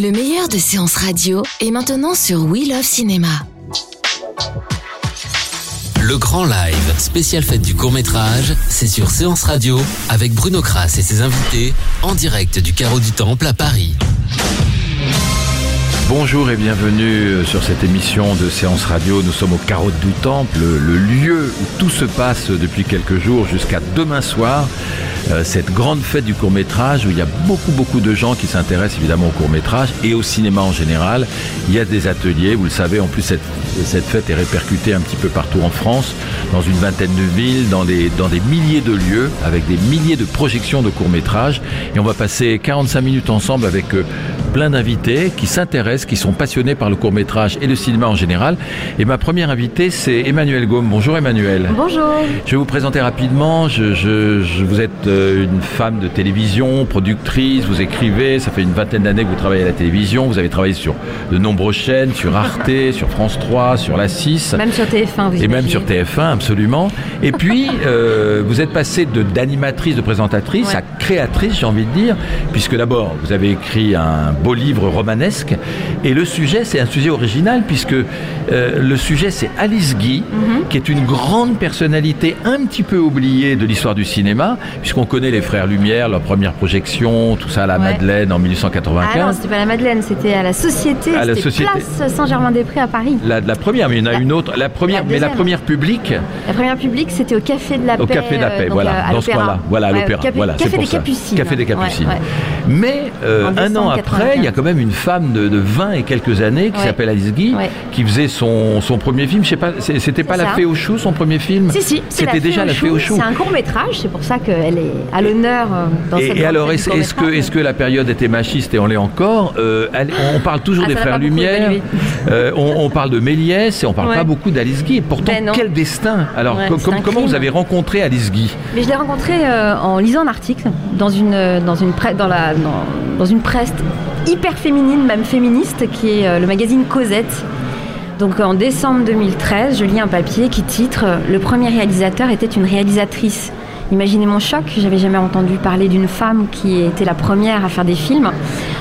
Le meilleur de séances radio est maintenant sur We Love Cinéma. Le grand live, spécial fête du court métrage, c'est sur Séance Radio avec Bruno Kras et ses invités en direct du Carreau du Temple à Paris. Bonjour et bienvenue sur cette émission de séance radio. Nous sommes au Carreau du Temple, le lieu où tout se passe depuis quelques jours jusqu'à demain soir. Euh, cette grande fête du court métrage où il y a beaucoup beaucoup de gens qui s'intéressent évidemment au court métrage et au cinéma en général. Il y a des ateliers, vous le savez, en plus cette, fête est répercutée un petit peu partout en France, dans une vingtaine de villes, dans des, dans des milliers de lieux, avec des milliers de projections de court métrage. Et on va passer 45 minutes ensemble avec euh, plein d'invités qui s'intéressent, qui sont passionnés par le court métrage et le cinéma en général. Et ma première invitée, c'est Emmanuel Gaume. Bonjour Emmanuel. Bonjour. Je vais vous présenter rapidement. Je, je, je vous êtes euh, une femme de télévision, productrice, vous écrivez, ça fait une vingtaine d'années que vous travaillez à la télévision, vous avez travaillé sur de nombreuses chaînes, sur Arte, sur France 3, sur la 6. Même sur TF1, vous Et même sur TF1, absolument. Et puis, euh, vous êtes passée d'animatrice, de, présentatrice Ouais. à créatrice, j'ai envie de dire, puisque d'abord, vous avez écrit un beau livre romanesque, et le sujet, c'est un sujet original, puisque euh, le sujet, c'est Alice Guy, Mhm. qui est une grande personnalité un petit peu oubliée de l'histoire du cinéma, puisqu'on connaît les frères Lumière, leur première projection, tout ça à la Ouais. Madeleine en Ah non, 1895. c'était pas la Madeleine, c'était à la Société, À la Société. place Saint-Germain-des-Prés à Paris. la, la première, mais il y en a La- une autre. La première, mais la première publique, La première publique, c'était au Café de la Paix. Au Café de la Paix, euh, voilà, euh, à dans ce coin-là, voilà, à Ouais, l'Opéra, Café, voilà, Café pour des ça. Capucines. Café des Capucines. ouais. Mais euh, un an après, 1995. il y a quand même une femme de, de 20 et quelques années qui Ouais. s'appelle Alice Guy, Ouais. qui faisait son, son premier film. Je sais pas, c'était pas La. Fée aux choux, son premier film? Si, si, C'était déjà La Fée aux choux. C'est un court métrage, c'est pour ça qu'elle est à l'honneur euh, dans cette Et, et grande alors, est-ce que, la période était machiste et on l'est encore? Euh, elle- On parle toujours Ah, des frères Lumière, euh, on, on parle de Méliès et on parle Ouais. pas beaucoup d'Alice Guy. Et pourtant, Ben quel destin Alors, com- comment vous avez rencontré Alice Guy? Mais je l'ai rencontré euh, en lisant un article dans une, dans une, dans la, dans, dans une presse hyper féminine, même féministe, qui est euh, le magazine Cosette. Donc en décembre 2013, je lis un papier qui titre Le premier réalisateur était une réalisatrice. Imaginez mon choc, j'avais jamais entendu parler d'une femme qui était la première à faire des films.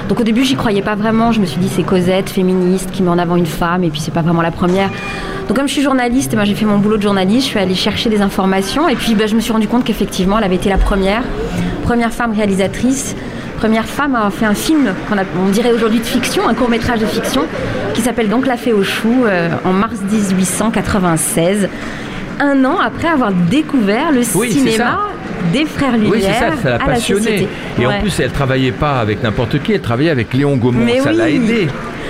Donc au début, j'y croyais pas vraiment. Je me suis dit c'est Cosette, féministe, qui met en avant une femme, et puis c'est pas vraiment la première. Donc comme je suis journaliste, eh ben, j'ai fait mon boulot de journaliste, je suis allée chercher des informations, et puis ben, je me suis rendu compte qu'effectivement, elle avait été la première, première femme réalisatrice, première femme à avoir fait un film qu'on on dirait aujourd'hui de fiction, un court métrage de fiction, qui s'appelle donc La Fée aux choux, euh, en mars 1896, un an après avoir découvert le Oui, cinéma des frères Lumière Oui, c'est ça, ça l'a à la passionné. société. Et en plus, elle travaillait pas avec n'importe qui, elle travaillait avec Léon Gaumont. Mais ça oui. l'a aidé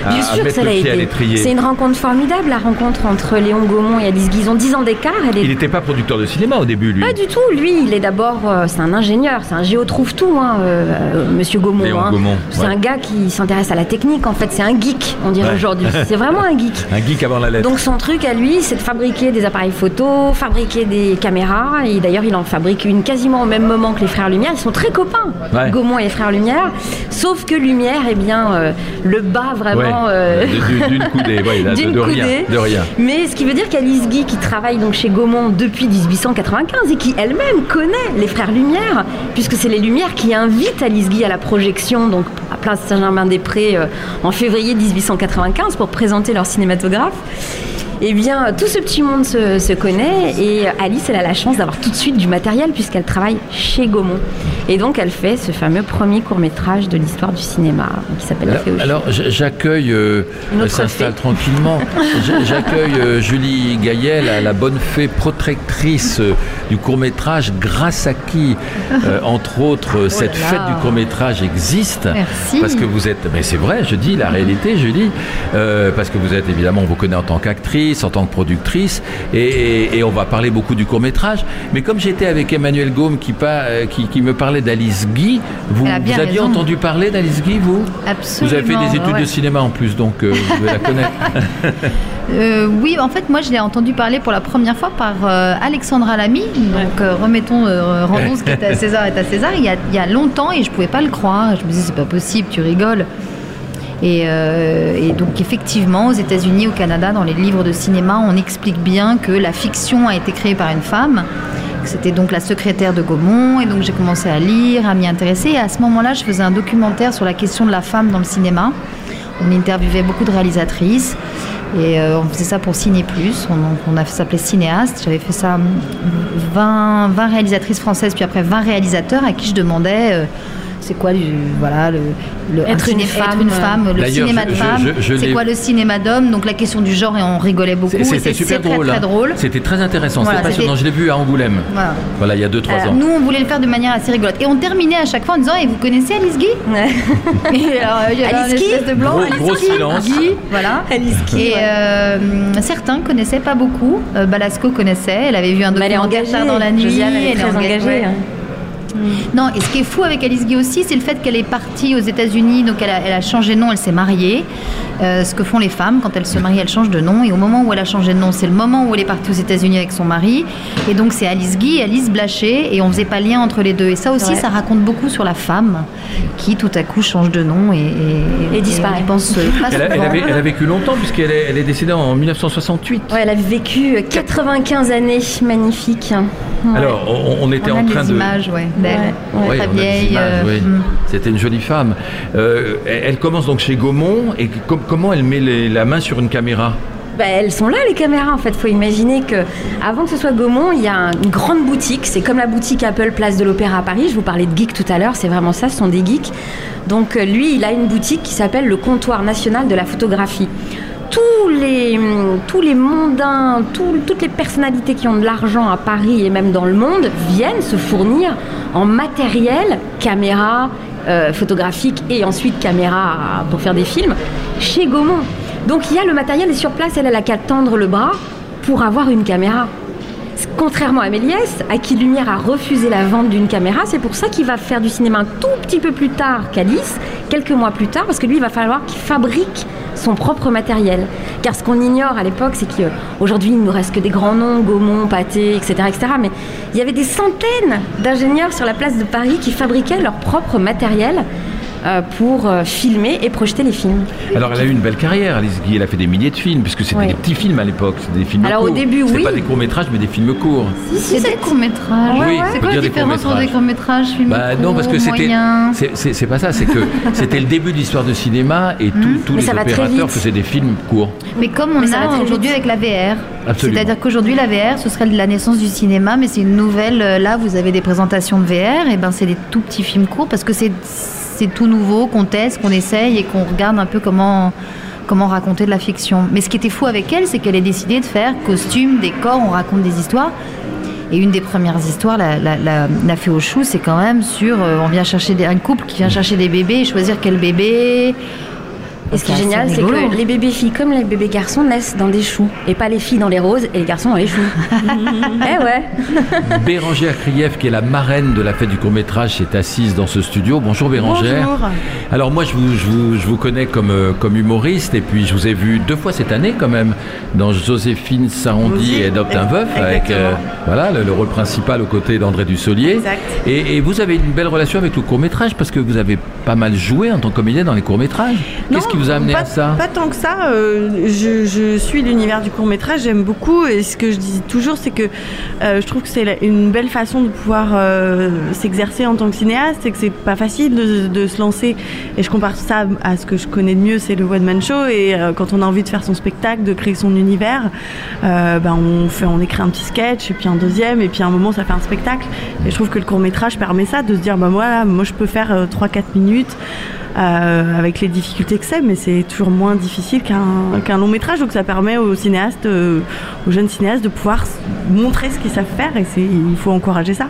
Bien à sûr que ça l'a aidé. C'est une rencontre formidable, la rencontre entre Léon Gaumont et Alice ont 10 ans d'écart. Est Il n'était pas producteur de cinéma au début, lui. Pas du tout. Lui, il est d'abord, euh, c'est un ingénieur, c'est un géotrouve-tout, hein, euh, euh, Monsieur Gaumont. Léon hein. Gaumont, C'est ouais. un gars qui s'intéresse à la technique. En fait, c'est un geek, on dirait Ouais. aujourd'hui. C'est vraiment un geek. Un geek avant la lettre. Donc son truc à lui, c'est de fabriquer des appareils photo, fabriquer des caméras. Et d'ailleurs, il en fabrique une quasiment au même moment que les frères Lumière. Ils sont très copains, Ouais. Gaumont et les frères Lumière. Sauf que Lumière, eh bien, euh, le bat vraiment. Ouais, euh, D'une coudée, ouais, de, rien, rien. Mais ce qui veut dire qu'Alice Guy, qui travaille donc chez Gaumont depuis 1895 et qui elle-même connaît les frères Lumière, puisque c'est les Lumières qui invitent Alice Guy à la projection, donc à Place Saint-Germain-des-Prés euh, en février 1895 pour présenter leur cinématographe. Eh bien, tout ce petit monde se, se connaît et Alice, elle a la chance d'avoir tout de suite du matériel puisqu'elle travaille chez Gaumont. Et donc, elle fait ce fameux premier court-métrage de l'histoire du cinéma qui s'appelle La Alors, alors, j'accueille, euh, elle autre s'installe tranquillement. J'accueille euh, Julie Gaillet, la, la bonne fée protectrice euh, du court métrage, grâce à qui, euh, entre autres, euh, cette Oh là fête là. du court métrage existe. Merci. Parce que vous êtes, mais c'est vrai, je dis la réalité, Julie, euh, parce que vous êtes évidemment, on vous connaît en tant qu'actrice, en tant que productrice, et, on va parler beaucoup du court métrage. Mais comme j'étais avec Emmanuel Gaume qui, euh, qui, qui me parlait d'Alice Guy, vous, vous aviez raison. entendu parler d'Alice Guy, vous? Absolument. Vous avez fait des études ouais. de cinéma en plus, donc euh, vous devez la connaître. Euh, oui, en fait, moi, je l'ai entendu parler pour la première fois par euh, Alexandra Lamy. Donc, remettons, rendons ce qui est à César est à César. Il y, a, il y a longtemps et je pouvais pas le croire. Je me disais, c'est pas possible, tu rigoles. Et, euh, et donc, effectivement, aux États-Unis, au Canada, dans les livres de cinéma, on explique bien que la fiction a été créée par une femme, c'était donc la secrétaire de Gaumont, et donc j'ai commencé à lire, à m'y intéresser. Et à ce moment-là, je faisais un documentaire sur la question de la femme dans le cinéma. On interviewait beaucoup de réalisatrices. Et euh, on faisait ça pour Ciné Plus. On, on a s'appelait Cinéaste. J'avais fait ça 20, 20 réalisatrices françaises, puis après 20 réalisateurs à qui je demandais. euh, c'est quoi du, voilà, le, le- un Être une ciné- femme, être une femme, le cinéma de je- femme, je- je c'est quoi le cinéma d'homme, donc la question du genre et on rigolait beaucoup. C'était super très, drôle. Très, hein. drôle. C'était très intéressant, Voilà, c'était passionnant. Je l'ai vu à Angoulême. Voilà. Voilà, il y a 2-3 Euh, ans. nous, on voulait le faire de manière assez rigolote. Et on terminait à chaque fois en disant Et vous connaissez Alice Guy? Et alors, il y avait Alice Guy? de blanc. Gros- Alice gros Guy, silence. Guy, voilà. Alice Guy, Et ouais. euh, certains connaissaient pas beaucoup. Euh, Balasco connaissait. Elle avait vu un elle est documentaire engagée. tard dans la nuit. Josiane, elle est engagée. Hein. Non, et ce qui est fou avec Alice Guy aussi, c'est le fait qu'elle est partie aux États-Unis, donc elle a, elle a changé de nom, elle s'est mariée. Euh, ce que font les femmes quand elles se marient, elles changent de nom. Et au moment où elle a changé de nom, c'est le moment où elle est partie aux États-Unis avec son mari. Et donc c'est Alice Guy et Alice Blaché, et on faisait pas lien entre les deux. Et ça aussi, Ouais. ça raconte beaucoup sur la femme qui tout à coup change de nom et, et, Et disparaît. pense euh, pas Elle a, elle avait, elle a vécu longtemps puisqu'elle est, elle est décédée en 1968. Ouais, elle a vécu 95 années, magnifique. Ouais. Alors, on, on était On a en train des de. images ouais, d'elle. Ouais, Ouais, Très vieille. euh, oui. mm. C'était une jolie femme. Euh, elle commence donc chez Gaumont et com- comment elle met les- la main sur une caméra Bah, elles sont là les caméras en fait. Faut imaginer que avant que ce soit Gaumont, il y a une grande boutique. C'est comme la boutique Apple Place de l'Opéra à Paris. Je vous parlais de geeks tout à l'heure. C'est vraiment ça. Ce sont des geeks. Donc euh, lui, il a une boutique qui s'appelle le Comptoir national de la photographie. Tous les, tous les mondains, toutes les personnalités qui ont de l'argent à Paris et même dans le monde viennent se fournir en matériel, caméra euh, photographique et ensuite caméra pour faire des films chez Gaumont. Donc il y a le matériel et sur place, elle, elle a qu'à tendre le bras pour avoir une caméra. Contrairement à Méliès, à qui Lumière a refusé la vente d'une caméra, c'est pour ça qu'il va faire du cinéma un tout petit peu plus tard qu'Alice, quelques mois plus tard, parce que lui, il va falloir qu'il fabrique son propre matériel. Car ce qu'on ignore à l'époque, c'est qu'aujourd'hui, il ne nous reste que des grands noms, Gaumont, Pathé, etc., etc. Mais il y avait des centaines d'ingénieurs sur la place de Paris qui fabriquaient leur propre matériel euh, pour euh, filmer et projeter les films. Alors, elle a eu une belle carrière, Alice Guy. Elle a fait des milliers de films, puisque c'était Ouais. des petits films à l'époque. C'était des films Alors, au courts. début, C'était oui. pas des courts-métrages, mais des films courts. C'est des courts-métrages. Oui, on C'est quoi dire la des différence entre des courts-métrages, films Bah non, parce que courts, c'était. c'est- pas ça, c'est que c'était le début de l'histoire du cinéma et tout- tous Mais les opérateurs faisaient des films courts. Mais comme on Mais a aujourd'hui avec la VR. Absolument. C'est-à-dire qu'aujourd'hui, la VR, ce serait la naissance du cinéma, mais c'est une nouvelle. euh, Là, vous avez des présentations de VR, et ben c'est des tout petits films courts parce que c'est c'est tout nouveau, qu'on teste, qu'on essaye et qu'on regarde un peu comment comment raconter de la fiction. Mais ce qui était fou avec elle, c'est qu'elle ait décidé de faire costumes, décors, on raconte des histoires. Et une des premières histoires, la, la, la, fée au chou, c'est quand même sur euh, on vient chercher un couple qui vient chercher des bébés et choisir quel bébé. Et ce qui est génial, c'est que les bébés filles comme les bébés garçons naissent dans des choux. Et pas les filles dans les roses et les garçons dans les choux. eh ouais. Bérangère Krief, qui est la marraine de la fête du court-métrage, est assise dans ce studio. Bonjour Bérangère. Bonjour. Alors moi, je vous, je vous, je vous connais comme, euh, comme humoriste et puis je vous ai vu deux fois cette année quand même dans Joséphine Sarondi et Adopte un veuf avec euh, voilà, le, le rôle principal aux côtés d'André Dussolier. Exact. Et, et vous avez une belle relation avec le court-métrage parce que vous avez pas mal joué en tant que comédien dans les courts-métrages. Qu'est-ce qui vous a amené pas, à ça Pas tant que ça. euh, je, je suis l'univers du court métrage, j'aime beaucoup. Et ce que je dis toujours, c'est que euh, je trouve que c'est une belle façon de pouvoir euh, s'exercer en tant que cinéaste. C'est que c'est pas facile de, de se lancer. Et je compare ça à ce que je connais de mieux, c'est le one man show. Et quand on a envie de faire son spectacle, de créer son univers, ben on fait, on écrit un petit sketch et puis un deuxième et puis à un moment ça fait un spectacle. Et je trouve que le court métrage permet ça, de se dire bah moi, moi je peux faire euh, 3-4 minutes. Euh, avec les difficultés que c'est, mais c'est toujours moins difficile qu'un long métrage. Donc ça permet aux cinéastes, euh, aux jeunes cinéastes, de pouvoir montrer ce qu'ils savent faire et il faut encourager ça.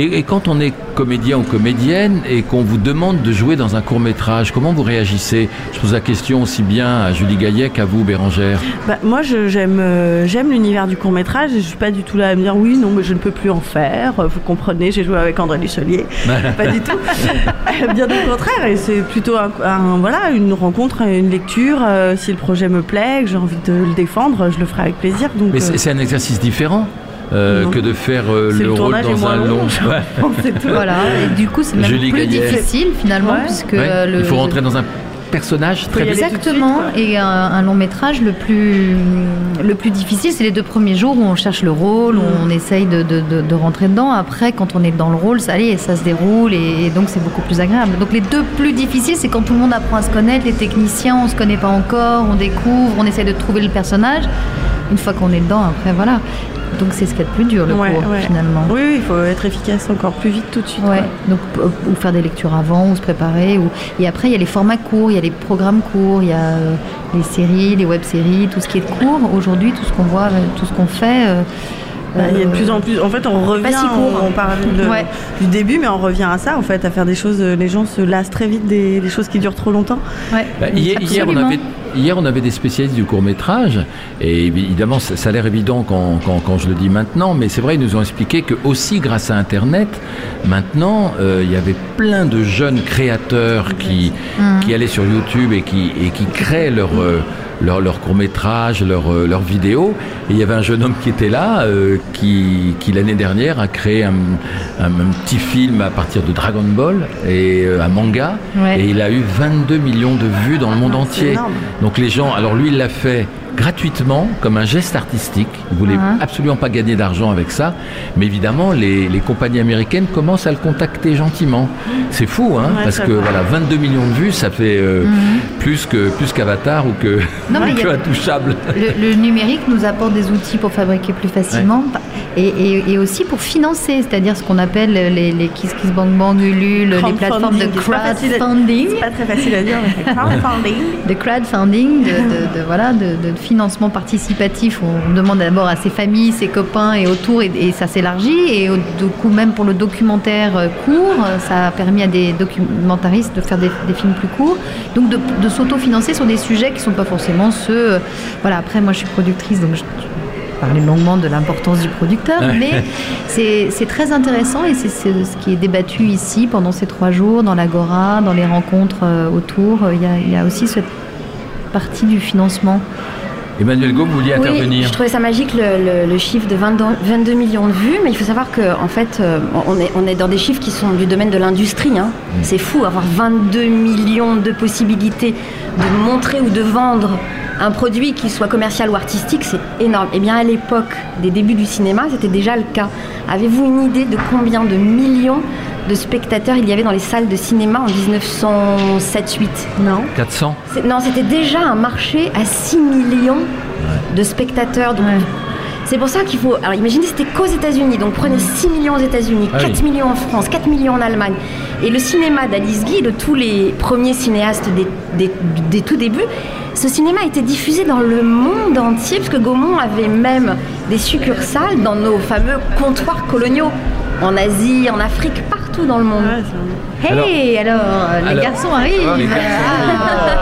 Et, et quand on est comédien ou comédienne et qu'on vous demande de jouer dans un court métrage, comment vous réagissez? Je pose la question aussi bien à Julie Gaillet qu'à vous, Bérangère. Bah, moi, j'aime euh, j'aime l'univers du court métrage. Je suis pas du tout là à me dire oui, non, mais je ne peux plus en faire. Euh, Vous comprenez, j'ai joué avec André Dussolier. pas du tout. Bien au contraire. Et c'est plutôt un, un- voilà une rencontre, une lecture. Euh, si le projet me plaît, que j'ai envie de le défendre, je le ferai avec plaisir. Donc Mais euh, c'est c'est un exercice différent euh, que de faire euh, le, le rôle dans un long. long. Voilà, et du coup, c'est même Julie plus Gaillet. difficile finalement, Ouais. puisque Ouais. le. Il faut rentrer dans un personnage très suite, Exactement. Et un, un long métrage, le plus, le plus difficile, c'est les deux premiers jours où on cherche le rôle, où on essaye de, de- de- de rentrer dedans. Après, quand on est dans le rôle, ça, allez, ça se déroule et, et donc c'est beaucoup plus agréable. Donc les deux plus difficiles, c'est quand tout le monde apprend à se connaître, les techniciens, on se connaît pas encore, on découvre, on essaie de trouver le personnage. Une fois qu'on est dedans, après, voilà. Donc c'est ce qu'il y a de plus dur, le Ouais, cours, ouais. finalement. Oui, oui, il faut être efficace encore plus vite tout de suite. Ouais, quoi. donc euh, ou faire des lectures avant, ou se préparer. Ou... Et après, il y a les formats courts, il y a les programmes courts, il y a euh, les séries, les web-séries, tout ce qui est court. Aujourd'hui, tout ce qu'on voit, euh, tout ce qu'on fait. euh, Bah, il y a de plus en plus. En fait, on revient. si court. on, on parle de- Ouais. du début, mais on revient à ça, en fait, à faire des choses. Les gens se lassent très vite des, des choses qui durent trop longtemps. ouais. Bah, hier, hier, on avait, hier, on avait des spécialistes du court métrage, et évidemment, ça, ça a l'air évident quand, quand- quand je le dis maintenant, mais c'est vrai, ils nous ont expliqué que aussi grâce à Internet, maintenant, euh, il y avait plein de jeunes créateurs qui, Mhm. qui allaient sur YouTube et qui, et qui créent leur, euh, leur, leur court métrage, leur, euh, leur vidéo. Et il y avait un jeune homme qui était là, euh, qui, qui l'année dernière a créé un, un- un petit film à partir de Dragon Ball et euh, un manga, Ouais. et il a eu 22 millions de vues dans le monde Ah, c'est entier. énorme. Donc les gens, alors lui il l'a fait gratuitement comme un geste artistique. Il voulait Mhm. absolument pas gagner d'argent avec ça, mais évidemment les, les compagnies américaines commencent à le contacter gentiment. C'est fou, hein, Ouais, parce que va. voilà 22 millions de vues, ça fait euh, plus que plus qu'Avatar ou que, Non, y que a- Intouchable. Le, le numérique nous apporte des outils pour fabriquer plus facilement et, et- et aussi pour financer, c'est-à-dire ce qu'on appelle les, les Kiss Kiss Bang Bang, Ulule, les plateformes de Crowdfunding, c'est pas très facile à dire, mais c'est crowdfunding. de crowdfunding, de, de- de- voilà, de, de financement participatif. On demande d'abord à ses familles, ses copains et autour, et, et ça s'élargit. Et du coup, même pour le documentaire euh, court, ça a permis à des documentaristes de faire des, des films plus courts. Donc de, de s'autofinancer sur des sujets qui ne sont pas forcément ceux. euh, voilà, après, moi je suis productrice, donc je, parlais longuement de l'importance du producteur, mais c'est très intéressant et c'est ce qui est débattu ici pendant ces trois jours, dans l'Agora, dans les rencontres euh, autour. Il y a, il y a aussi cette partie du financement. Emmanuel Gaume, vous vouliez Oui, intervenir je trouvais ça magique le, le- le chiffre de 22, 22 millions de vues, mais il faut savoir que en fait, euh, on est, on est dans des chiffres qui sont du domaine de l'industrie. hein. C'est fou, avoir 22 millions de possibilités de montrer ou de vendre un produit qui soit commercial ou artistique, c'est énorme. Et bien à l'époque des débuts du cinéma, c'était déjà le cas. Avez-vous une idée de combien de millions de spectateurs il y avait dans les salles de cinéma en 1907-8 Non. 400 c'est- Non, c'était déjà un marché à 6 millions de spectateurs. Donc, Ouais. C'est pour ça qu'il faut. Alors imaginez, c'était qu'aux États-Unis. Donc prenez 6 millions aux États-Unis, Ah 4 oui. millions en France, 4 millions en Allemagne. Et le cinéma d'Alice Guy, de tous les premiers cinéastes des, des- des tout débuts, ce cinéma était diffusé dans le monde entier, parce que Gaumont avait même des succursales dans nos fameux comptoirs coloniaux, en Asie, en Afrique, partout dans le monde. Ouais, Hey, alors, les Alors- garçons arrivent. Ah, les garçons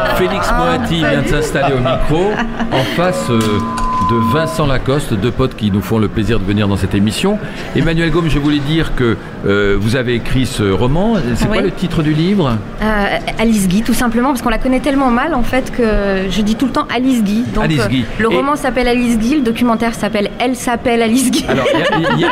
Ah. Félix Ah, Moati vient de s'installer au micro en face euh, de Vincent Lacoste, deux potes qui nous font le plaisir de venir dans cette émission. Emmanuel Gaume, je voulais dire que euh, vous avez écrit ce roman. C'est quoi le titre du livre? Euh, Alice Guy, tout simplement, parce qu'on la connaît tellement mal en fait que je dis tout le temps Alice Guy. Donc, Alice euh, Guy. le Et- roman s'appelle Alice Guy, le documentaire s'appelle Elle s'appelle Alice Guy. Alors, il y a-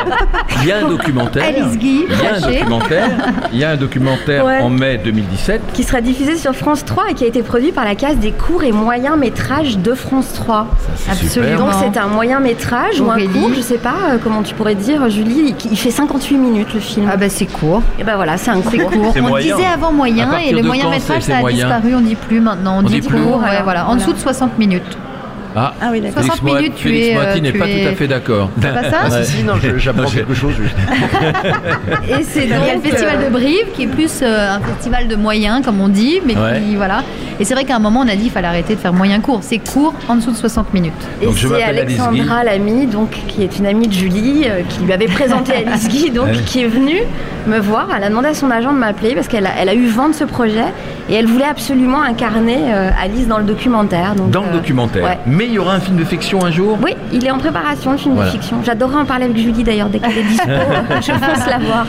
y, y un documentaire. Alice Guy, Il y a un documentaire. Il y a un documentaire Ouais. en mai 2017. qui sera diffusé sur France 3 et qui a été produit par la case des courts et moyens métrages de France 3. c'est Absolument. Donc c'est un moyen métrage ou un court, je sais pas euh, comment tu pourrais dire, Julie, il- il fait 58 minutes le film. Ah bah c'est court. et ben voilà, c'est un C'est court. court. On moyen. disait avant moyen et le moyen quand métrage ça a moyen disparu, on dit plus maintenant. On, On dit dit plus. court, ouais, Voilà, voilà. En voilà. dessous de 60 minutes. Ah, Ah oui, d'accord. Félix 60 Moati- minutes, tu Félix es, euh, Moati n'est pas es- tout à fait d'accord. C'est pas ça Ah, si, si, non, j'apprends quelque chose. juste. Et c'est Il y a le donc, festival euh, de Brive qui est plus euh, un festival de moyens comme on dit, mais Ouais. qui voilà. Et c'est vrai qu'à un moment on a dit qu'il fallait arrêter de faire moyen court. C'est court en dessous de 60 minutes. Et Donc, je c'est Alexandra Lamy, donc qui est une amie de Julie, euh, qui lui avait présenté Alice Guy, donc Ouais. qui est venue me voir. Elle a demandé à son agent de m'appeler parce qu'elle a, elle a eu vent de ce projet et elle voulait absolument incarner euh, Alice dans le documentaire. Donc, Dans le euh, documentaire. ouais. Mais il y aura un film de fiction un jour? Oui, il est en préparation, le film Voilà. de fiction. J'adorerais en parler avec Julie d'ailleurs, dès qu'elle est dispo, je pense la voir.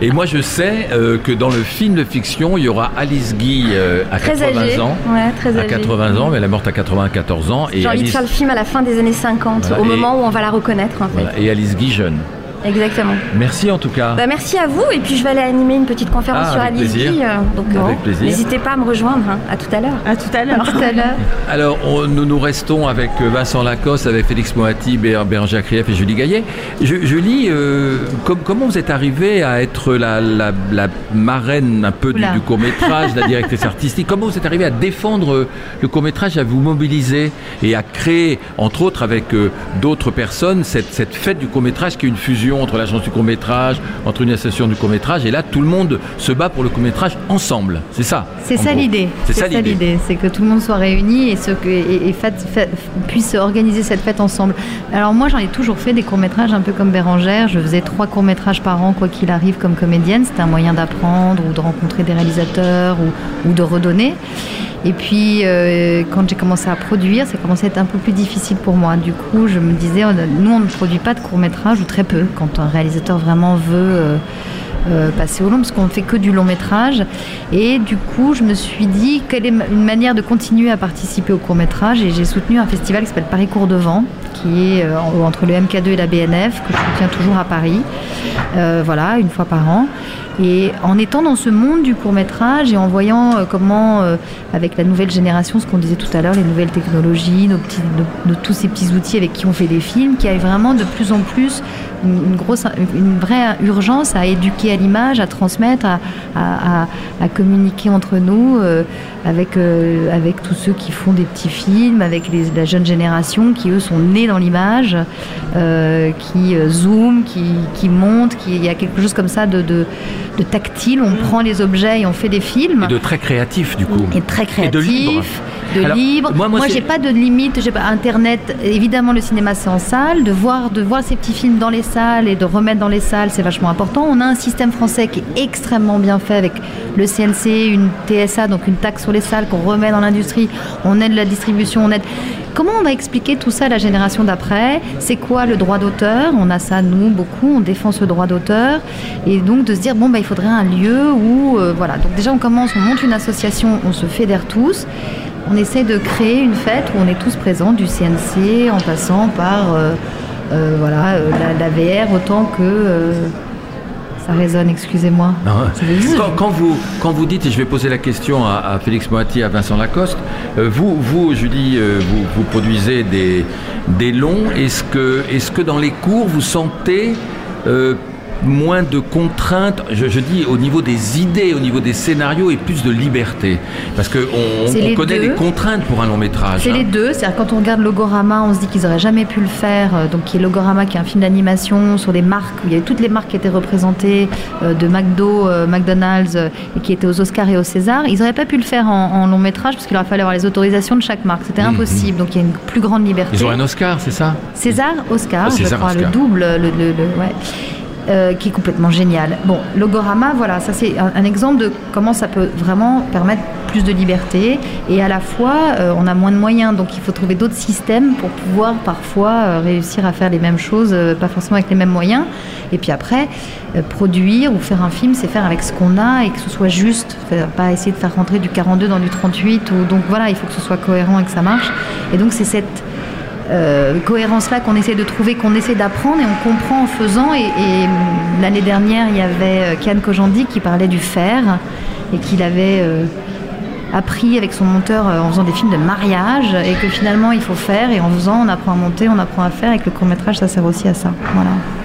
Et moi, je sais euh, que dans le film de fiction, il y aura Alice Guy à Très 80 âgée. ans. Ouais, très À âgée. 80 ans, mais elle est morte à 94 ans. J'ai envie de faire le film à la fin des années 50, Voilà, au et- moment où on va la reconnaître en fait. voilà, et Alice Guy jeune. Exactement. Merci en tout cas. Bah, merci à vous et puis je vais aller animer une petite conférence Ah, sur avec Alice plaisir. Guy, euh, donc Avec euh, plaisir. n'hésitez pas à me rejoindre. hein. À tout à l'heure. À tout à l'heure. Tout à l'heure. Alors, on- nous nous restons avec euh, Vincent Lacoste, avec Félix Moati, Bé- Bérangère Krief et Julie Gaillet. Je- Julie, euh, com- comment vous êtes arrivée à être la, la- la marraine un peu du, Oula. court-métrage, la directrice artistique? Comment vous êtes arrivée à défendre le court-métrage, à vous mobiliser et à créer, entre autres avec euh, d'autres personnes, cette, cette fête du court-métrage qui est une fusion entre l'agence du court-métrage, entre une association du court-métrage, et là, tout le monde se bat pour le court-métrage ensemble. C'est ça C'est ça l'idée. C'est ça l'idée. c'est que tout le monde soit réuni et, ce que, et, et fête- fête- puisse organiser cette fête ensemble. Alors moi, j'en ai toujours fait des courts métrages, un peu comme Bérangère. Je faisais trois courts métrages par an, quoi qu'il arrive, comme comédienne. C'était un moyen d'apprendre ou de rencontrer des réalisateurs ou, ou de redonner. Et puis, euh, quand j'ai commencé à produire, ça commençait à être un peu plus difficile pour moi. Du coup, je me disais, on- nous, on ne produit pas de courts métrages ou très peu quand un réalisateur vraiment veut. euh, euh, passer au long parce qu'on ne fait que du long métrage et du coup je me suis dit quelle est une manière de continuer à participer au court métrage et j'ai soutenu un festival qui s'appelle Paris Court de Vent qui est euh, en- entre le MK2 et la BNF que je soutiens toujours à Paris Euh, voilà une fois par an. Et en étant dans ce monde du court métrage et en voyant euh, comment, avec la nouvelle génération, ce qu'on disait tout à l'heure, les nouvelles technologies, tous ces petits outils avec qui on fait des films, qu'il y a vraiment de plus en plus une, grosse, une vraie urgence à éduquer à l'image, à transmettre, à, à- communiquer entre nous, avec, avec tous ceux qui font des petits films, avec les- la jeune génération qui eux sont nés dans l'image, euh, qui euh, zooment, qui, qui montent, qui, il y a quelque chose comme ça de, de, de tactile. On prend les objets et on fait des films. Et de très créatif, du coup. Et très Et de créatif, libre. De Alors, libre. moi, moi, j'ai pas de limite. J'ai pas Internet. Évidemment, le cinéma c'est en salle. De voir, de voir ces petits films dans les salles et de remettre dans les salles, c'est vachement important. On a un système français qui est extrêmement bien fait avec le CNC, une TSA, donc une taxe sur les salles qu'on remet dans l'industrie. On aide la distribution, on aide. Comment on va expliquer tout ça à la génération d'après? C'est quoi le droit d'auteur? On a ça, nous, beaucoup, on défend ce droit d'auteur. Et donc de se dire, bon, bah, il faudrait un lieu où... euh, voilà, donc déjà on commence, on monte une association, on se fédère tous. On essaie de créer une fête où on est tous présents, du CNC en passant par euh, euh, voilà, euh, la, la VR autant que... ça résonne, excusez-moi. Quand, quand vous, quand vous dites, et je vais poser la question à, à Félix Moati et à Vincent Lacoste, euh, vous, vous, Julie, euh, vous, vous produisez des, des longs. Est-ce que, est que dans les cours, vous sentez euh, moins de contraintes, je, je dis au niveau des idées, au niveau des scénarios, et plus de liberté Parce qu'on on, les connaît deux. les contraintes pour un long métrage. C'est hein. les deux, c'est-à-dire quand on regarde Logorama, on se dit qu'ils auraient jamais pu le faire. euh, Donc qui est Logorama, qui est un film d'animation sur des marques où il y avait toutes les marques qui étaient représentées euh, de McDo, euh, McDonald's euh, et qui étaient aux Oscars et aux Césars. Ils n'auraient pas pu le faire en, en long métrage parce qu'il aurait fallu avoir les autorisations de chaque marque. C'était impossible. Donc il y a une plus grande liberté. Ils ont un Oscar, c'est ça? César, Oscar, Ah, je César, crois, Oscar. le double, le, le- le- ouais. Euh, qui est complètement génial. Bon, Logorama, voilà, ça c'est un, exemple de comment ça peut vraiment permettre plus de liberté et à la fois euh, on a moins de moyens, donc il faut trouver d'autres systèmes pour pouvoir parfois euh, réussir à faire les mêmes choses, pas forcément avec les mêmes moyens. Et puis après, produire ou faire un film, c'est faire avec ce qu'on a et que ce soit juste, pas essayer de faire rentrer du 42 dans du 38. Ou, donc voilà, il faut que ce soit cohérent et que ça marche. Et donc c'est cette euh, cohérence-là qu'on essaie de trouver, qu'on essaie d'apprendre et on comprend en faisant. Et, hum, l'année dernière, il y avait euh, Kian Kojandi qui parlait du fer et qu'il avait euh, appris avec son monteur en faisant des films de mariage et que finalement il faut faire et en faisant on apprend à monter, on apprend à faire et que le court métrage ça sert aussi à ça.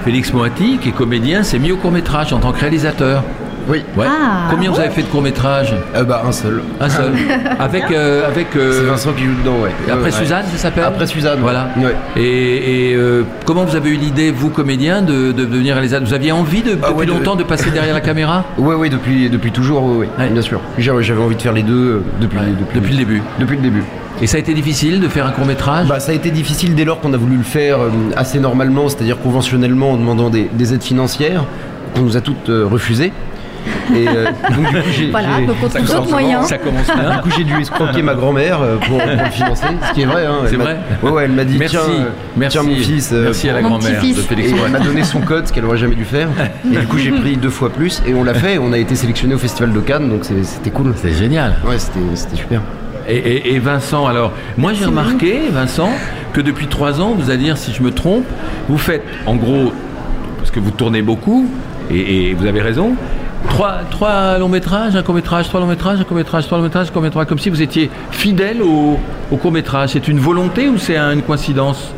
Félix Moati, qui est comédien, s'est mis au court métrage en tant que réalisateur. Oui. Ouais. Ah, Combien vous avez fait de court métrage Euh, bah, un seul. Un seul. avec euh, avec. euh, C'est Vincent qui joue dedans, ouais. et après Ouais. Suzanne, ça s'appelle Après Suzanne. Voilà. Ouais. Et, et, euh, comment vous avez eu l'idée, vous comédien, de, de devenir réalisateur Vous aviez envie de, Ah depuis de- longtemps de passer derrière la caméra? Ouais, ouais, depuis, depuis toujours, Ouais. bien sûr. J'avais envie de faire les deux euh, depuis, Ouais, depuis, depuis le début. Depuis le début. Et ça a été difficile de faire un court métrage Bah, ça a été difficile dès lors qu'on a voulu le faire euh, assez normalement, c'est-à-dire conventionnellement en demandant des, des aides financières, qu'on nous a toutes euh, refusées. Et euh, donc, du coup, j'ai, Voilà, j'ai- donc on ça trouve commence d'autres moyens. Ça commence Du coup, j'ai dû escroquer ma grand-mère euh, pour, pour le financer, ce qui est vrai. Hein. C'est Elle m'a- vrai Ouais, ouais, elle m'a dit Merci, tiens, euh, merci, tiens mon fils. merci à la grand-mère de. Félix Et elle m'a donné son code, ce qu'elle aurait jamais dû faire. Et du coup, j'ai pris deux fois plus. Et on l'a fait. Et on a été sélectionné au Festival de Cannes. Donc c'est- c'était cool. C'est génial. Ouais, c'était c'était super. Et, et- et Vincent, alors, moi j'ai remarqué, Vincent, que depuis trois ans, vous allez dire si je me trompe, vous faites en gros parce que vous tournez beaucoup, et, et vous avez raison. Trois, trois longs métrages, un court métrage, trois longs métrages, un court métrage, trois longs métrages, un court métrage, comme si vous étiez fidèle au, au court métrage. C'est une volonté ou c'est un- une coïncidence?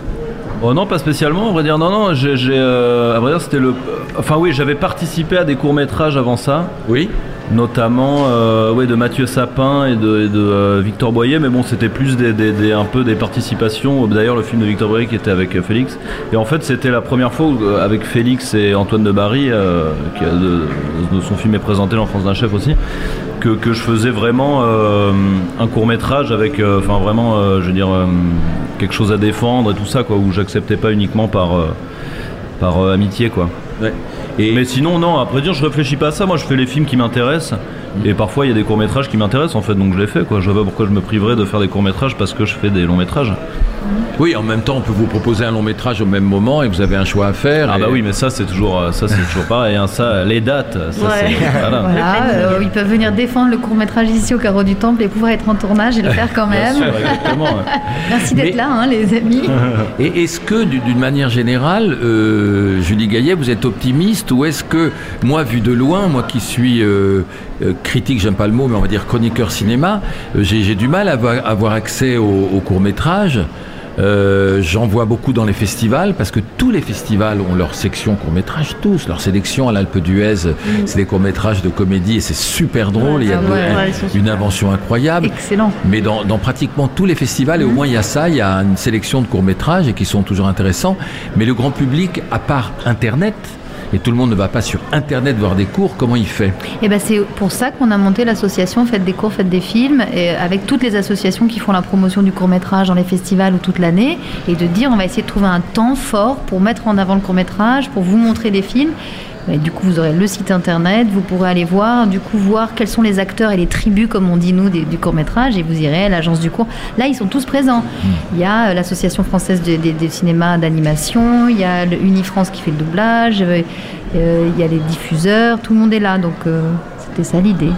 Oh non, pas spécialement, on va dire. Non, non, j'ai, j'ai, euh, à vrai dire, c'était le. Enfin, oui, j'avais participé à des courts-métrages avant ça, Oui. Notamment euh, ouais, de Mathieu Sapin et de, euh, Victor Boyer, mais bon, c'était plus des, un peu des participations. D'ailleurs, le film de Victor Boyer qui était avec euh, Félix. Et en fait, c'était la première fois avec Félix et Antoine de Barry, qui a de, son film est présenté, L'enfance d'un chef aussi, que, je faisais vraiment un court-métrage avec, euh, enfin, vraiment, je veux dire, quelque chose à défendre et tout ça, quoi, où j'acceptais pas uniquement par. par amitié quoi. Mais sinon non, après dire je réfléchis pas à ça, moi je fais les films qui m'intéressent et parfois il y a des courts-métrages qui m'intéressent en fait donc je les fais quoi. Je vois pourquoi je me priverais de faire des courts-métrages parce que je fais des longs-métrages. Oui, en même temps, on peut vous proposer un long métrage au même moment et vous avez un choix à faire. Ah et- bah oui, mais ça c'est toujours euh, ça c'est toujours pareil hein. ça les dates, ça Ouais. c'est voilà. Voilà, euh, ils peuvent venir défendre le court métrage ici au Carreau du Temple et pouvoir être en tournage et le faire quand Bien même. sûr, exactement. ouais. Merci d'être Mais- là, hein, les amis. Et est-ce que, du- d'une manière générale, euh, Julie Gaillet, vous êtes optimiste ou est-ce que, moi, vu de loin, moi qui suis euh, critique, j'aime pas le mot, mais on va dire chroniqueur cinéma, j'ai, du mal à avoir, avoir accès au, au court métrage. J'en vois beaucoup dans les festivals parce que tous les festivals ont leur section court métrage, tous. Leur sélection à l'Alpe d'Huez, c'est des courts métrages de comédie et c'est super drôle. Il y a ah de- ouais. sont une invention incroyable. Excellent. Mais dans, dans pratiquement tous les festivals, et au moins il y a ça, il y a une sélection de courts-métrages et qui sont toujours intéressants. Mais le grand public, à part Internet, et tout le monde ne va pas sur Internet voir des cours, comment il fait? Et ben c'est pour ça qu'on a monté l'association Faites des cours, faites des films, avec toutes les associations qui font la promotion du court métrage dans les festivals ou toute l'année, et de dire on va essayer de trouver un temps fort pour mettre en avant le court métrage, pour vous montrer des films. Et du coup, vous aurez le site internet, vous pourrez aller voir, du coup, voir quels sont les acteurs et les tribus, comme on dit nous, des- du court métrage, et vous irez à l'agence du cours. Là, ils sont tous présents. Il y a euh, l'association française de- des des cinémas d'animation, il y a le Unifrance qui fait le doublage, euh, euh, il y a les diffuseurs, tout le monde est là, donc euh, c'était ça l'idée.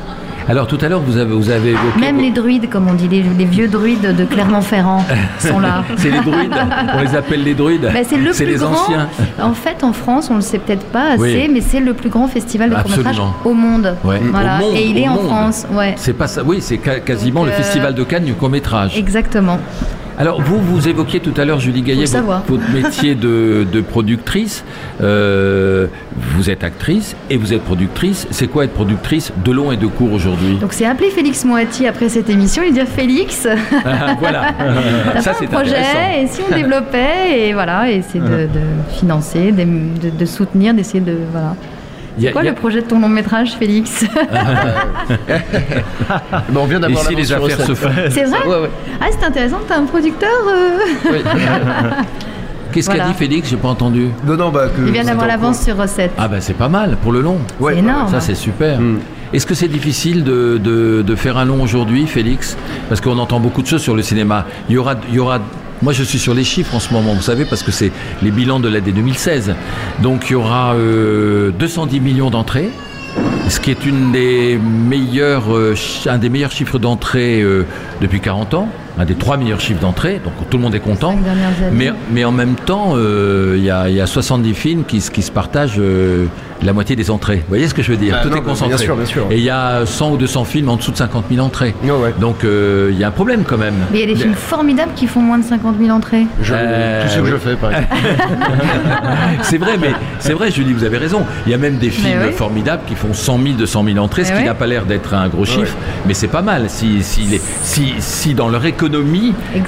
Alors tout à l'heure, vous avez, vous avez évoqué... Même les druides, comme on dit, les, les vieux druides de Clermont-Ferrand sont là. C'est les druides, on les appelle les druides. Bah, c'est le plus les grand. anciens. En fait, en France, on le sait peut-être pas assez, Oui. mais c'est le plus grand festival de court-métrage au monde. Ouais. Voilà. Au monde, Et il est en monde. France. Ouais. C'est pas ça, oui, c'est quasiment Donc, le euh, festival de Cannes du court-métrage. Exactement. Alors, vous, vous évoquiez tout à l'heure, Julie Gaillet, votre, métier de, de productrice. Euh, vous êtes actrice et vous êtes productrice. C'est quoi être productrice de long et de court aujourd'hui? Donc c'est appeler Félix Moati après cette émission et dire Félix, Ah, Voilà. Ça, c'est projet intéressant. et si on développait et voilà, et c'est de, de financer, de, de- de soutenir, d'essayer de voilà. C'est quoi a- le projet de ton long métrage, Félix? Bah, on vient d'avoir si les sur affaires se font? C'est vrai? Ouais, ouais. Ah, c'est intéressant, t'as un producteur euh, Oui. Qu'est-ce qu'a dit Félix J'ai pas entendu. Non, non, bah, que Il vient d'avoir l'avance sur recette. Ah ben c'est pas mal pour le long. Ouais, c'est énorme. Ça c'est super. Mm. Est-ce que c'est difficile de, de- de faire un long aujourd'hui, Félix? Parce qu'on entend beaucoup de choses sur le cinéma. Il y aura, il y aura. Moi, je suis sur les chiffres en ce moment, vous savez, parce que c'est les bilans de l'année 2016. Donc, il y aura euh, 210 millions d'entrées, ce qui est une des meilleures, euh, un des meilleurs chiffres d'entrée euh, depuis 40 ans, un des trois meilleurs chiffres d'entrée. Donc, tout le monde est content. Mais, mais en même temps, euh, il y, a, il y a 70 films qui, se- qui se partagent euh, la moitié des entrées. Vous voyez ce que je veux dire? Bah Tout non, est bah, concentré. bien sûr, bien sûr. Et il y a 100 ou 200 films en dessous de 50 000 entrées. Ouais, ouais. Donc euh, il y a un problème quand même. Mais il y a des films formidables qui font moins de 50 000 entrées. Je- Euh, tout ce que oui. je fais, par exemple. c'est vrai, mais c'est vrai, Julie, vous avez raison. Il y a même des films oui. formidables qui font 100 000, 200 000 entrées, ce qui oui. n'a pas l'air d'être un gros chiffre, mais c'est pas mal. Si, si, les- si, si dans leur économie,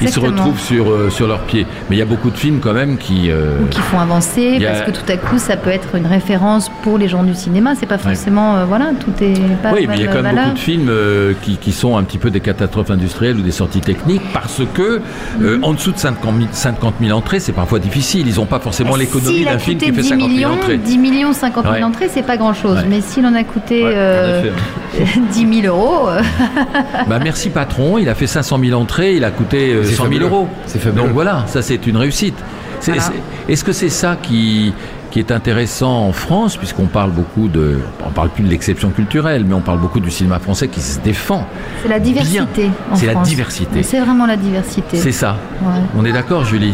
ils se retrouvent sur, euh, sur leurs pieds. Mais il y a beaucoup de films quand même qui. euh, Ou qui font avancer, a- parce que tout à coup, ça peut être une référence pour les gens du cinéma. C'est pas forcément, euh, voilà, tout est pas Oui, mais il y a quand même valeur. beaucoup de films euh, qui, qui sont un petit peu des catastrophes industrielles ou des sorties techniques parce que Mhm. en dessous de 50 000, 50 000 entrées, c'est parfois difficile. Ils n'ont pas forcément l'économie S'il a d'un film qui fait 10 50 000 millions, entrées. 10 millions, 50 000 Ouais. entrées, c'est pas grand chose. Ouais. Mais s'il en a coûté Ouais, en euh, effet. 10 000 euros, Bah, merci patron, il a fait 500 000 entrées, il a coûté euh, C'est 100 000 fabuleux. euros. C'est fabuleux. Donc voilà, ça c'est une réussite. C'est- Voilà. c'est- Est-ce que c'est ça qui, qui est intéressant en France, puisqu'on parle beaucoup de, on parle plus de l'exception culturelle, mais on parle beaucoup du cinéma français qui se défend. c'est la diversité. en C'est la diversité. C'est vraiment la diversité. C'est ça. Ouais. On est d'accord, Julie?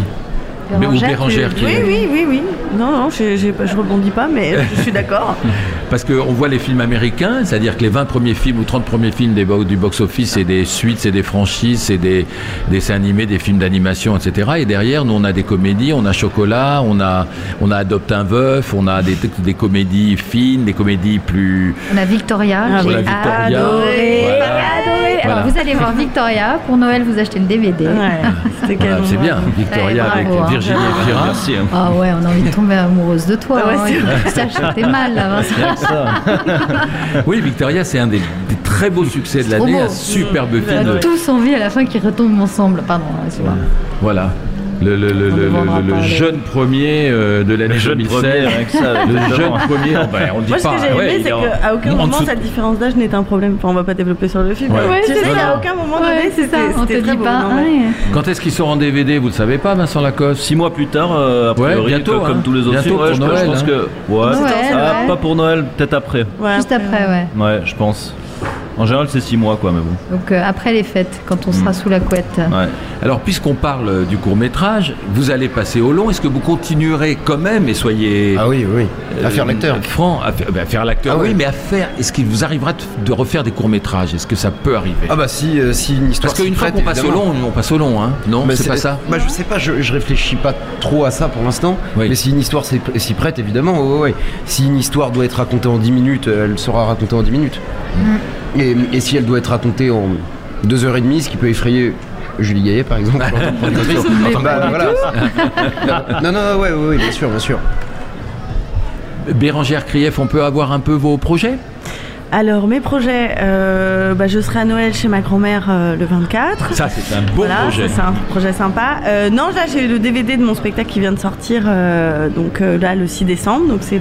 Mais ou Bérangère, tu- qui- Oui, oui, oui, oui. Non, non, je, rebondis pas, mais je suis d'accord. Parce qu'on voit les films américains, c'est-à-dire que les 20 premiers films ou 30 premiers films des, bo- du box-office, c'est des suites, c'est des franchises, c'est des dessins animés, des films d'animation, etc. Et derrière, nous, on a des comédies, on a Chocolat, on a, on a Adopte un veuf, on a des, des comédies fines, des comédies plus... On a Victoria, Ah, j'ai adoré. Voilà. adoré. Voilà. Alors vous allez voir Victoria, pour Noël vous achetez le DVD. Ouais, c'est bien. Victoria Ouais, avec bravo, hein. Virginie Efira. Merci. hein. Ah ouais, on a envie de tomber amoureuse de toi. Ouais, hein. Ça, j'étais mal là, ça. Oui, Victoria, c'est un des, des très beaux succès de l'année, un superbe On film. a tous envie à la fin qu'ils retombent ensemble. Pardon, hein. Voilà. Le, le- le- ne le- jeune premier euh, de l'année Le jeune 2016. premier, rien que ça, le jeune premier, oh, ben, on dit Moi, ce pas. que j'ai aimé, c'est qu'à aucun en moment, cette différence d'âge n'est un problème. Enfin, on va pas développer sur le film. Ouais. mais Ouais, tu c'est sais, à aucun moment Ouais, donné, c'est ça, on te c'était très dit beau. pas. non. Quand est-ce qu'il sort en DVD Vous le savez pas, Vincent Lacoste? Six mois plus tard, euh, priori, bientôt, comme hein. tous les autres Bientôt films, pour je, Noël, je pense hein. que ouais, Noël, Ah, pas pour Noël, peut-être après. Juste après, ouais. Ouais, je pense. En général, c'est six mois, quoi, mais bon. Donc euh, après les fêtes, quand on sera sous la couette. Ouais. Alors, puisqu'on parle euh, du court métrage, vous allez passer au long. Est-ce que vous continuerez quand même et soyez Ah oui, oui. À faire euh, l'acteur. franc, à, faire- ben, à faire l'acteur, Ah oui, mais à faire. Est-ce qu'il vous arrivera de, refaire des courts métrages Est-ce que ça peut arriver? Ah bah si, euh, si une histoire Parce qu'une fois qu'on passe au long, on passe au long, hein Non, Mais c'est pas ça? Bah je sais pas, je, je réfléchis pas trop à ça pour l'instant. Oui. Mais si une histoire s'y prête, évidemment, ouais, ouais. Si une histoire doit être racontée en 10 minutes, euh, elle sera racontée en 10 minutes. Et, et si elle doit être racontée en 2 heures et demie, ce qui peut effrayer Julie Gaillet par exemple. bah, voilà. non, non, ouais, ouais, ouais, bien sûr, bien sûr. Bérangère Krief, on peut avoir un peu vos projets? Alors, mes projets, euh, bah, je serai à Noël chez ma grand-mère euh, le 24. Ça, c'est un beau voilà, projet. c'est un projet sympa. Euh, non, là, j'ai le DVD de mon spectacle qui vient de sortir, euh, donc euh, là, le 6 décembre. Donc, c'est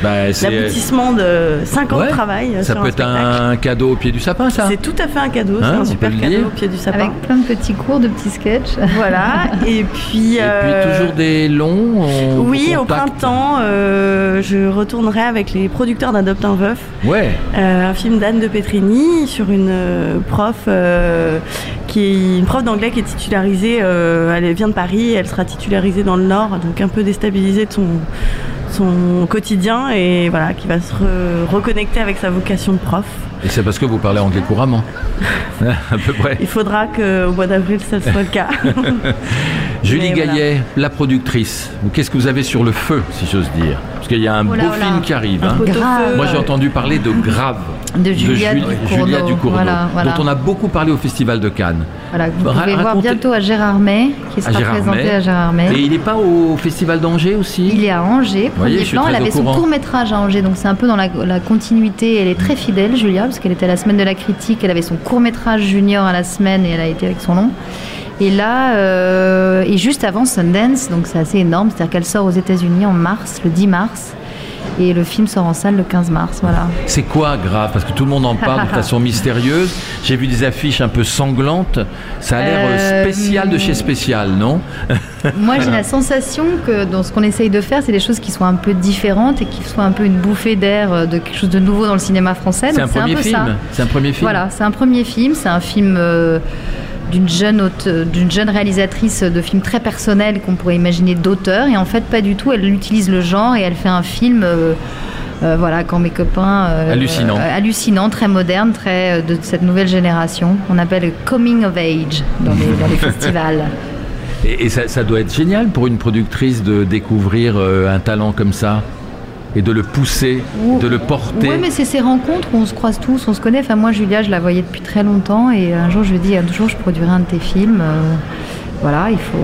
Bah, l'aboutissement de 5 ans Ouais, de travail. Ça sur peut un être spectacle. un cadeau au pied du sapin, ça C'est tout à fait un cadeau, Hein, c'est un super cadeau au pied du sapin. Avec plein de petits cours, de petits sketchs. Voilà, et puis. Et euh, puis toujours des longs on Oui, au printemps, euh, je retournerai avec les producteurs d'Adopte un veuf. Ouais. Euh, un film d'Anne de Petrini sur une euh, prof euh, qui est une prof d'anglais qui est titularisée. euh, elle vient de Paris, elle sera titularisée dans le Nord, donc un peu déstabilisée de son son quotidien et voilà qui va se re- reconnecter avec sa vocation de prof. Et c'est parce que vous parlez anglais couramment. à peu près. Il faudra qu'au mois d'avril ça soit le cas. Julie voilà. Gaillet, la productrice. Qu'est-ce que vous avez sur le feu, si j'ose dire? Parce qu'il y a un Oh là beau là. film qui arrive. Hein. Moi, j'ai entendu parler de Grave. De Julia Ducournau. Julia Ducournau, Voilà, voilà. dont on a beaucoup parlé au Festival de Cannes. Voilà, vous Ra- pouvez voir bientôt à Gérard May, qui À sera Gérard présenté May. à Gérard May. Et il n'est pas au Festival d'Angers aussi Il est à Angers, premier plan. Elle avait son courant. court métrage à Angers, donc c'est un peu dans la, la continuité. Elle est très fidèle, Julia, parce qu'elle était à la semaine de la critique. Elle avait son court métrage junior à la semaine et elle a été avec son long. Et là, euh, et juste avant Sundance, donc c'est assez énorme, c'est-à-dire qu'elle sort aux États-Unis en mars, le 10 mars, et le film sort en salle le 15 mars. Voilà. C'est quoi Grave Parce que tout le monde en parle de façon mystérieuse. J'ai vu des affiches un peu sanglantes. Ça a l'air euh, Euh, spécial de chez spécial, non? Moi, j'ai la sensation que dans ce qu'on essaye de faire, c'est des choses qui soient un peu différentes et qui soient un peu une bouffée d'air de quelque chose de nouveau dans le cinéma français. C'est un Donc, premier peu film. C'est un premier film. Voilà, c'est un premier film. C'est un film euh, d'une jeune, d'une jeune réalisatrice de films très personnels qu'on pourrait imaginer d'auteur. Et en fait, pas du tout. Elle utilise le genre et elle fait un film. euh, euh, voilà, quand mes copains. euh, Hallucinant. hallucinant, très moderne, très de cette nouvelle génération. On appelle le coming of age dans les, dans les festivals. Et, et ça, ça doit être génial pour une productrice de découvrir un talent comme ça et de le pousser, Ou- de le porter. Oui, mais c'est ces rencontres où on se croise tous, on se connaît. Enfin, moi, Julia, je la voyais depuis très longtemps et un jour, je lui ai dit, un jour, je produirai un de tes films. Euh, voilà, il faut.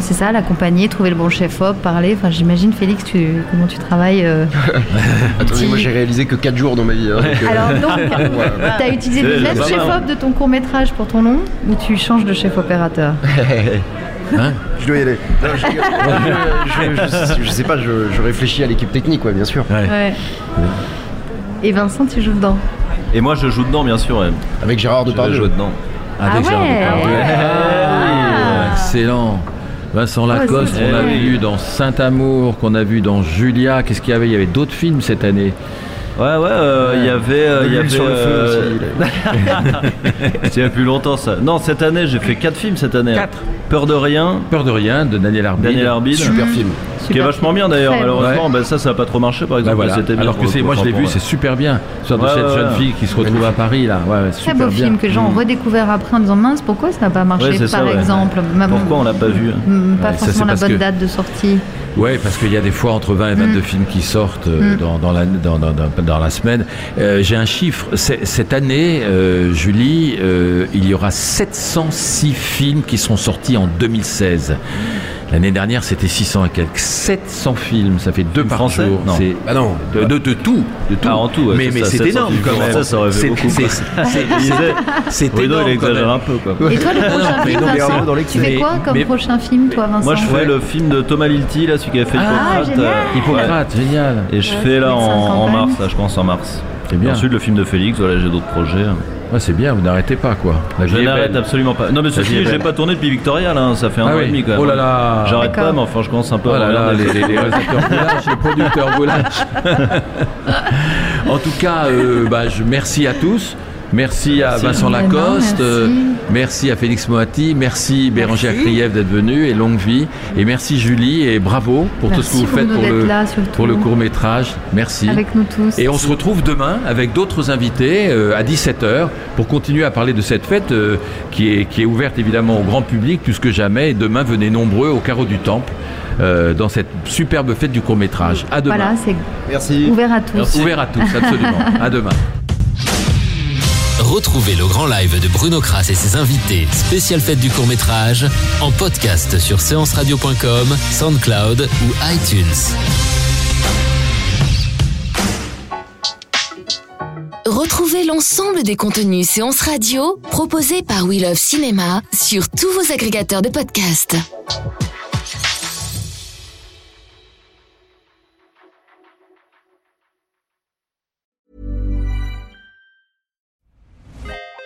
C'est ça, l'accompagner, trouver le bon chef-op, parler. Enfin, j'imagine, Félix, tu... comment tu travailles euh, Attendez, moi j'ai réalisé que 4 jours dans ma vie. hein, donc, euh, Alors, donc, tu as utilisé le même chef-op de ton court-métrage pour ton long ou tu changes de chef-opérateur? Hein je dois y aller. Non, je, je, je- je- je sais pas, je, je réfléchis à l'équipe technique, ouais, bien sûr. Ouais. Ouais. Et Vincent, tu joues dedans Et moi, je joue dedans, bien sûr. ouais. Avec Gérard Je Depardieu. jouer dedans. Avec Ah Gérard. Depardieu. Ah. Ah, excellent. Vincent Lacoste, c'est on a vrai. vu dans Saint-Amour, qu'on a vu dans Julia. Qu'est-ce qu'il y avait? Il y avait d'autres films cette année. Ouais, ouais, euh, il y avait. euh, Il y avait. sur le feu aussi, C'est il y a plus longtemps ça. Non, cette année, j'ai fait 4 films cette année. Quatre. Peur de rien, Peur de rien de Daniel Arbide. Daniel Arbide. Super film. Ce qui est vachement bien d'ailleurs, malheureusement, bah, ça, ça a pas trop marché par Bah exemple. voilà. Bien Alors que c'est, moi je l'ai vu, c'est super bien. Sur de Ouais, cette ouais, jeune ouais. fille qui se retrouve à Paris là. Ouais, ouais, Très beau bien. film que les gens ont Mm. redécouvert après en disant mince, pourquoi ça n'a pas marché Ouais, ça, par ouais. exemple? Pourquoi on l'a pas vu Mm, Pas Ouais, ça, c'est forcément la bonne que- date de sortie. Ouais, parce qu'il y a des fois entre 20 et 22 films qui sortent euh, Mm. dans, dans, la, dans, dans, dans- dans la semaine. Euh, J'ai un chiffre. Cette année, euh, Julie, euh, il y aura 706 films qui seront sortis en 2016. L'année dernière, c'était 600 et quelques. 700 films, ça fait deux Films par français jour. Non. C'est- Bah non. de, de, de tout, de tout. Ah, en tout, ouais, mais c'est mais ça, c'est 700 énorme quand même. français, ça aurait fait C'est- beaucoup, c'est- énorme il exagère un peu quoi. Et toi, le prochain film, Vincent dans Tu fais quoi comme Mais- prochain film, toi, Vincent Moi je fais le film de Thomas Lilti là, celui qui avait fait Ah, Hippocrate. génial. euh, Hippocrate, génial. Et je fais là en, mars, là, je commence en mars. C'est bien. Et ensuite le film de Félix, voilà, j'ai d'autres projets. Ouais, c'est bien, vous n'arrêtez pas quoi. La Je n'arrête absolument pas. Non mais ceci j'ai pas tourné depuis Victoria là, hein, ça fait un Ah an oui. et demi quand même. Oh là là. J'arrête pas, mais enfin je commence un peu Oh à là là, m'emmerder. les, les, les réalisateurs vous lâchent, les producteurs vous lâchent. en tout cas, euh, bah, je, merci à tous. Merci à Merci. Vincent Lacoste, merci. euh, merci à Félix Moati, merci Bérangère Krief d'être venu et longue vie. Et merci Julie et bravo pour tout ce que Merci vous faites pour le, là, surtout. pour le court métrage. Merci. Avec nous tous. Et on se retrouve demain avec d'autres invités euh, à 17h pour continuer à parler de cette fête euh, qui, est, qui est ouverte évidemment au grand public plus que jamais. Et demain, venez nombreux au carreau du Temple euh, dans cette superbe fête du court métrage. À demain. Voilà, c'est Merci. ouvert à tous. Ouvert à tous, absolument. à demain. Retrouvez le grand live de Bruno Kras et ses invités, spécial fête du court métrage, en podcast sur séanceradio.com, SoundCloud ou iTunes. Retrouvez l'ensemble des contenus séances radio proposés par We Love Cinéma sur tous vos agrégateurs de podcasts.